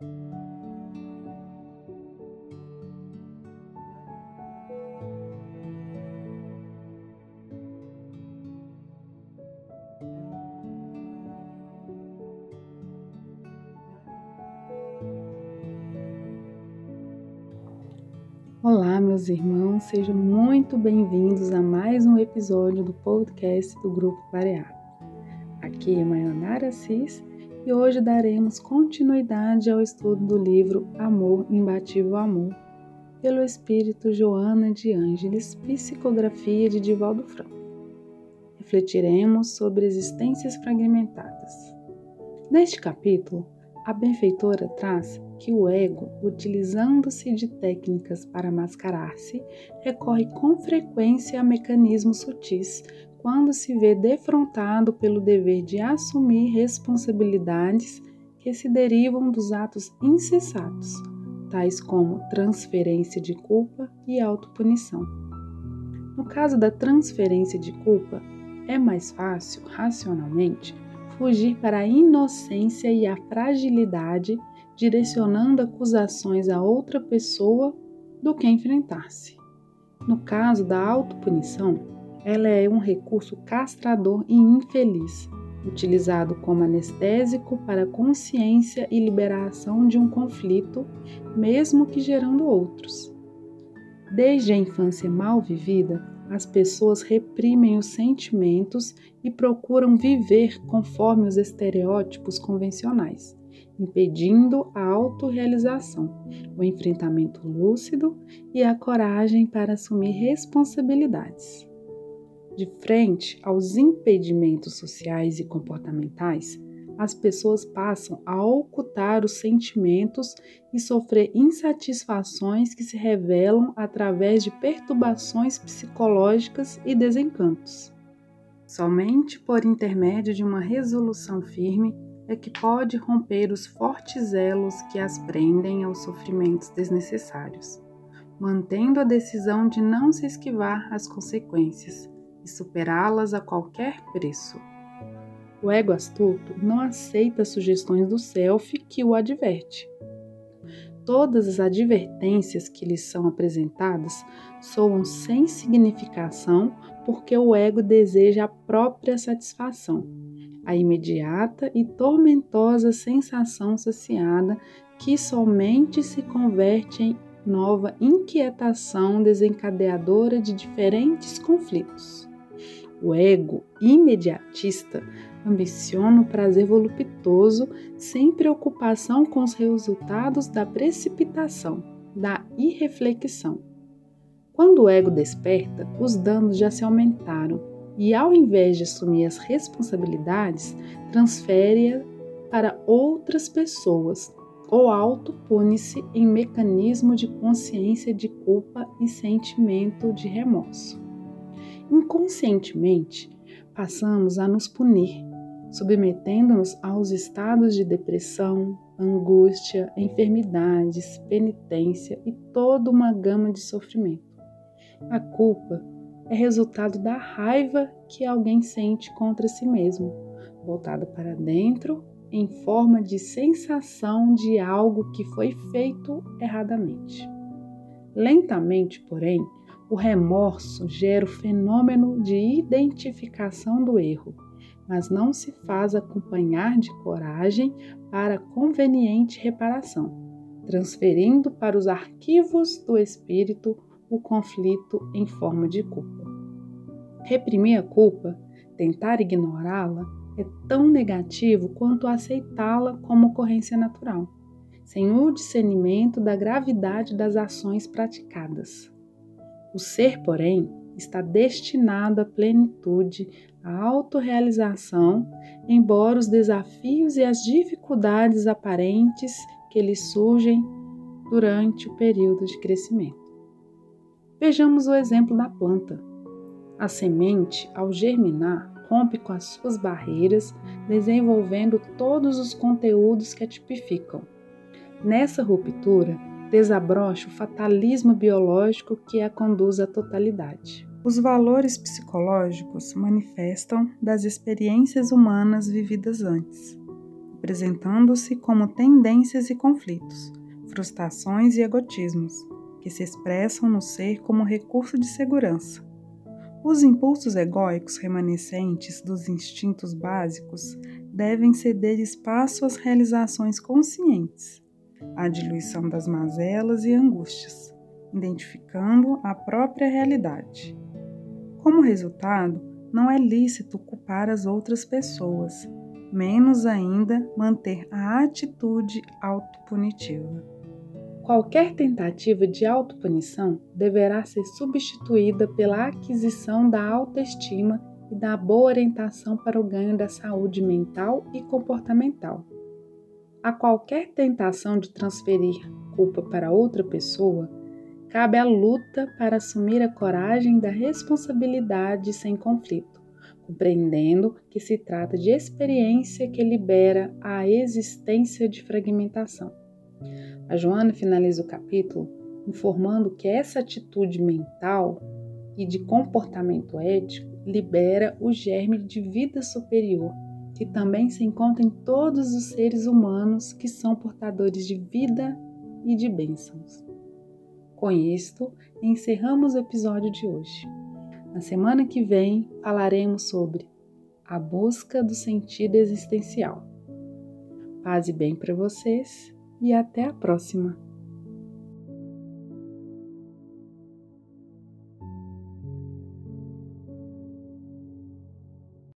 Olá, meus irmãos, sejam muito bem-vindos a mais um episódio do podcast do Grupo Variável. Aqui é Mayonara Assis e hoje daremos continuidade ao estudo do livro Amor, Imbatível Amor, pelo Espírito Joana de Ângeles, psicografia de Divaldo Franco. Refletiremos sobre existências fragmentadas. Neste capítulo, a benfeitora traz que o ego, utilizando-se de técnicas para mascarar-se, recorre com frequência a mecanismos sutis quando se vê defrontado pelo dever de assumir responsabilidades que se derivam dos atos incessados, tais como transferência de culpa e autopunição. No caso da transferência de culpa, é mais fácil, racionalmente, fugir para a inocência e a fragilidade, direcionando acusações a outra pessoa, do que enfrentar-se. No caso da autopunição, ela é um recurso castrador e infeliz, utilizado como anestésico para consciência e liberação de um conflito, mesmo que gerando outros. Desde a infância mal vivida, as pessoas reprimem os sentimentos e procuram viver conforme os estereótipos convencionais, impedindo a autorrealização, o enfrentamento lúcido e a coragem para assumir responsabilidades. De frente aos impedimentos sociais e comportamentais, as pessoas passam a ocultar os sentimentos e sofrer insatisfações que se revelam através de perturbações psicológicas e desencantos. Somente por intermédio de uma resolução firme é que pode romper os fortes elos que as prendem aos sofrimentos desnecessários, mantendo a decisão de não se esquivar às consequências e superá-las a qualquer preço. O ego astuto não aceita sugestões do self que o adverte. Todas as advertências que lhes são apresentadas soam sem significação porque o ego deseja a própria satisfação, a imediata e tormentosa sensação saciada que somente se converte em nova inquietação desencadeadora de diferentes conflitos. O ego imediatista ambiciona o prazer voluptuoso sem preocupação com os resultados da precipitação, da irreflexão. Quando o ego desperta, os danos já se aumentaram e, ao invés de assumir as responsabilidades, transfere-a para outras pessoas ou auto-pune-se em mecanismo de consciência de culpa e sentimento de remorso. Inconscientemente, passamos a nos punir submetendo-nos aos estados de depressão, angústia, enfermidades, penitência e toda uma gama de sofrimento. A culpa é resultado da raiva que alguém sente contra si mesmo, voltada para dentro em forma de sensação de algo que foi feito erradamente. Lentamente, porém, o remorso gera o fenômeno de identificação do erro mas não se faz acompanhar de coragem para conveniente reparação, transferindo para os arquivos do espírito o conflito em forma de culpa. Reprimir a culpa, tentar ignorá-la, é tão negativo quanto aceitá-la como ocorrência natural, sem o discernimento da gravidade das ações praticadas. O ser, porém, está destinado à plenitude, à autorrealização, embora os desafios e as dificuldades aparentes que lhe surgem durante o período de crescimento. Vejamos o exemplo da planta. A semente, ao germinar, rompe com as suas barreiras, desenvolvendo todos os conteúdos que a tipificam. Nessa ruptura, desabrocha o fatalismo biológico que a conduz à totalidade. Os valores psicológicos manifestam das experiências humanas vividas antes. Apresentando-se como tendências e conflitos, frustrações e egotismos, que se expressam no ser como recurso de segurança. Os impulsos egóicos remanescentes dos instintos básicos devem ceder espaço às realizações conscientes, à diluição das mazelas e angústias, identificando a própria realidade. Como resultado, não é lícito culpar as outras pessoas, menos ainda manter a atitude autopunitiva. Qualquer tentativa de autopunição deverá ser substituída pela aquisição da autoestima e da boa orientação para o ganho da saúde mental e comportamental. A qualquer tentação de transferir culpa para outra pessoa, cabe a luta para assumir a coragem da responsabilidade sem conflito, compreendendo que se trata de experiência que libera a existência de fragmentação. A Joana finaliza o capítulo informando que essa atitude mental e de comportamento ético libera o germe de vida superior, que também se encontra em todos os seres humanos que são portadores de vida e de bênçãos. Com isto, encerramos o episódio de hoje. Na semana que vem falaremos sobre a busca do sentido existencial. Paz e bem para vocês e até a próxima!